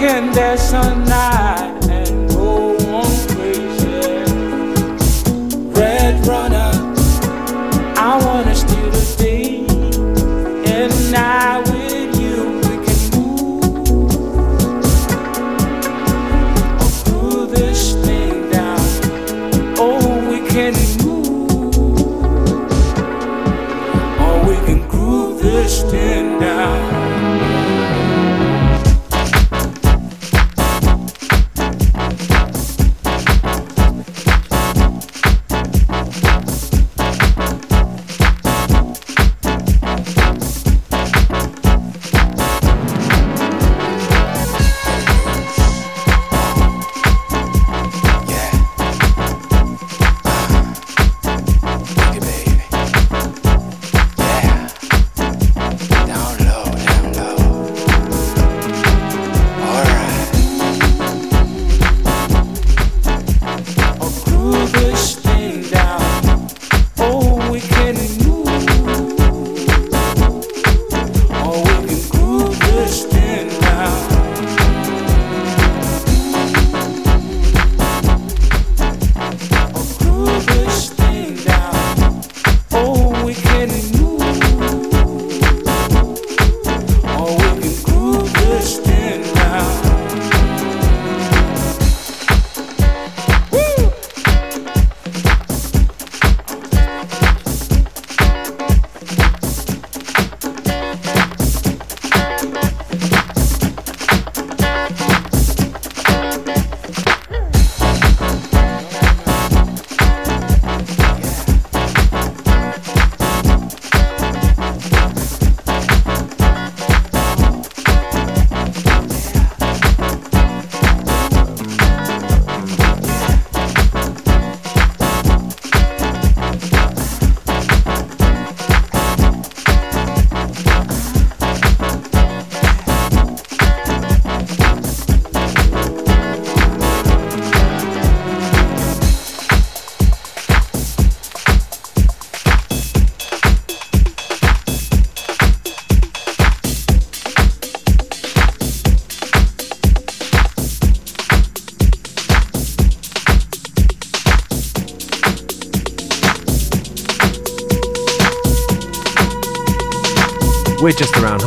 weekend there's sunlight. night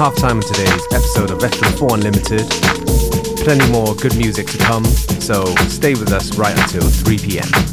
half time on today's episode of FM4 Unlimited. Plenty more good music to come, so stay with us right until 3 p.m.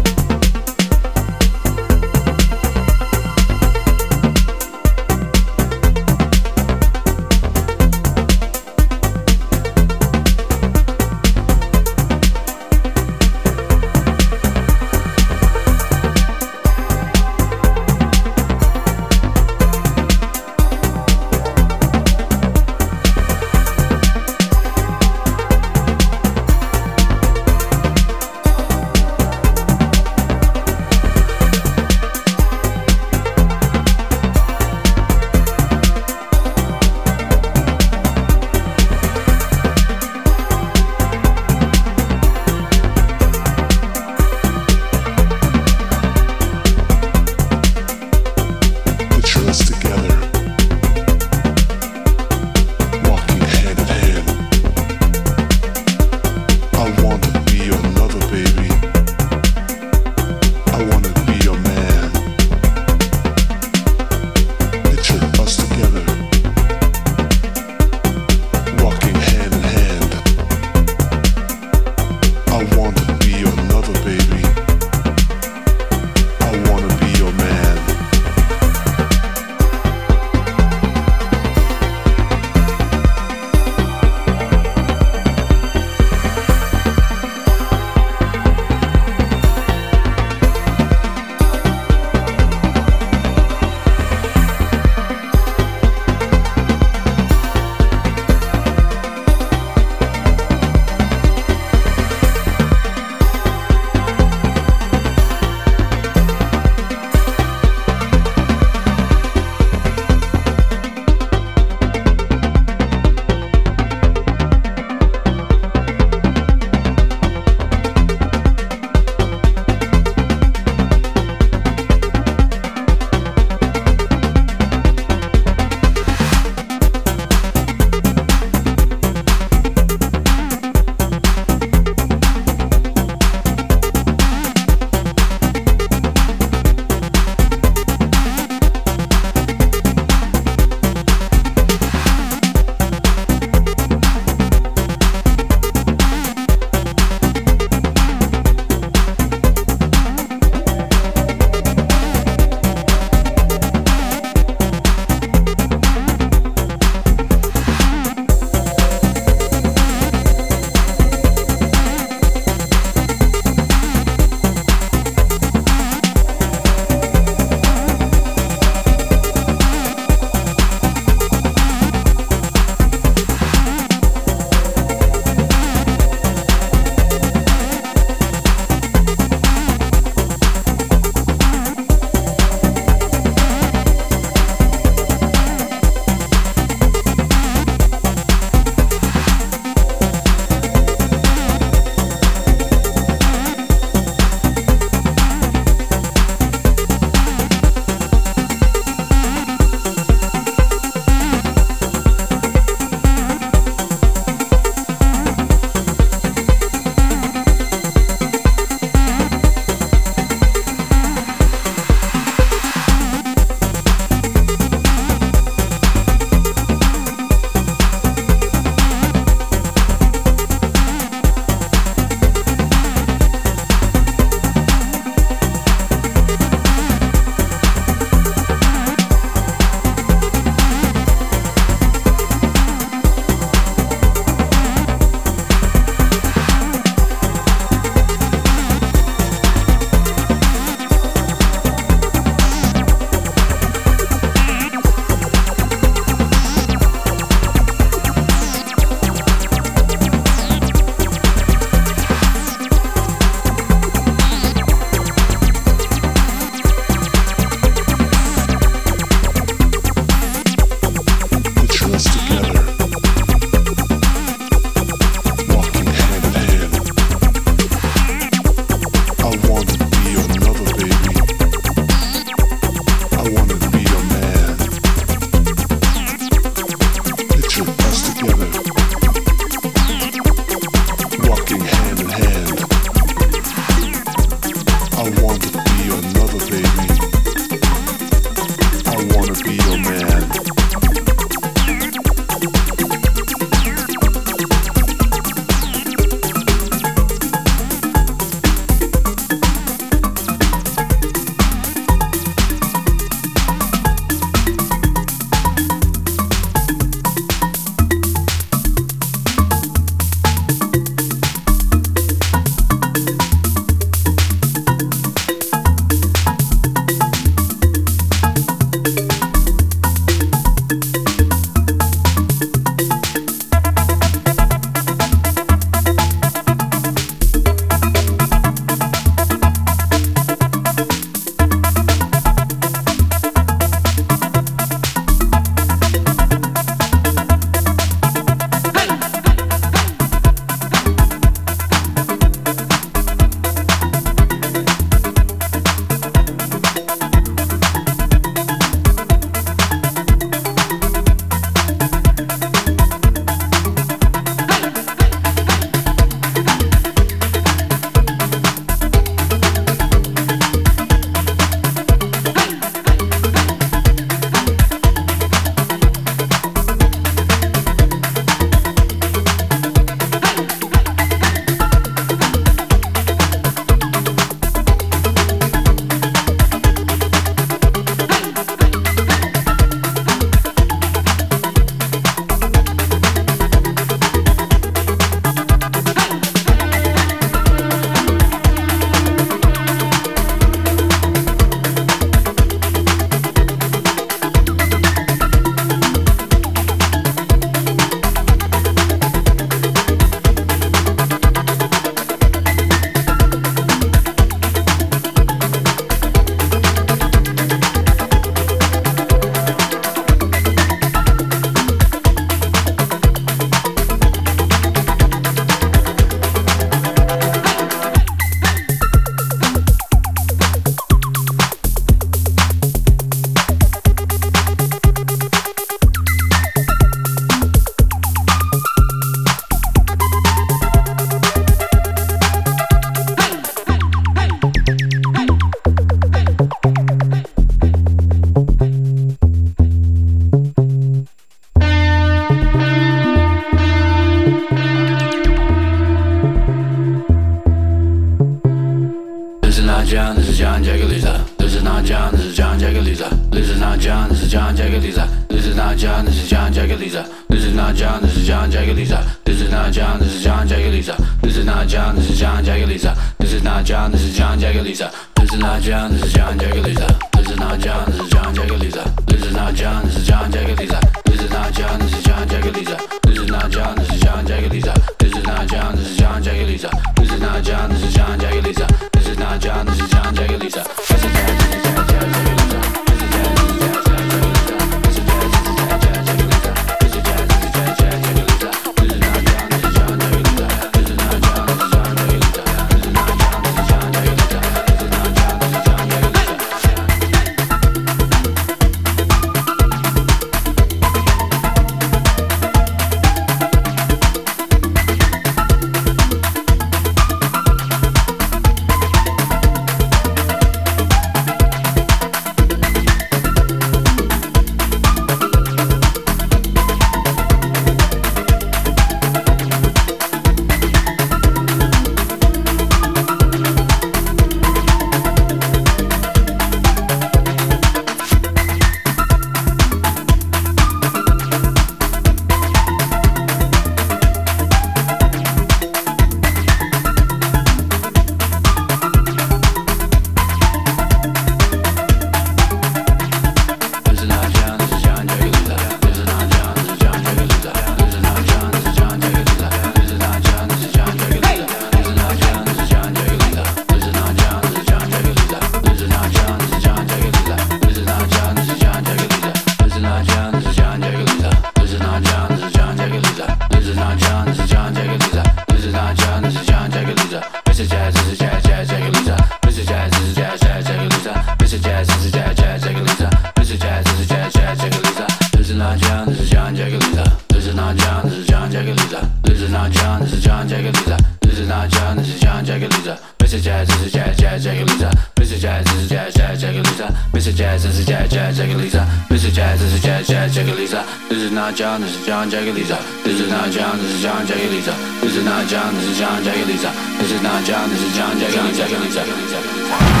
seven, five.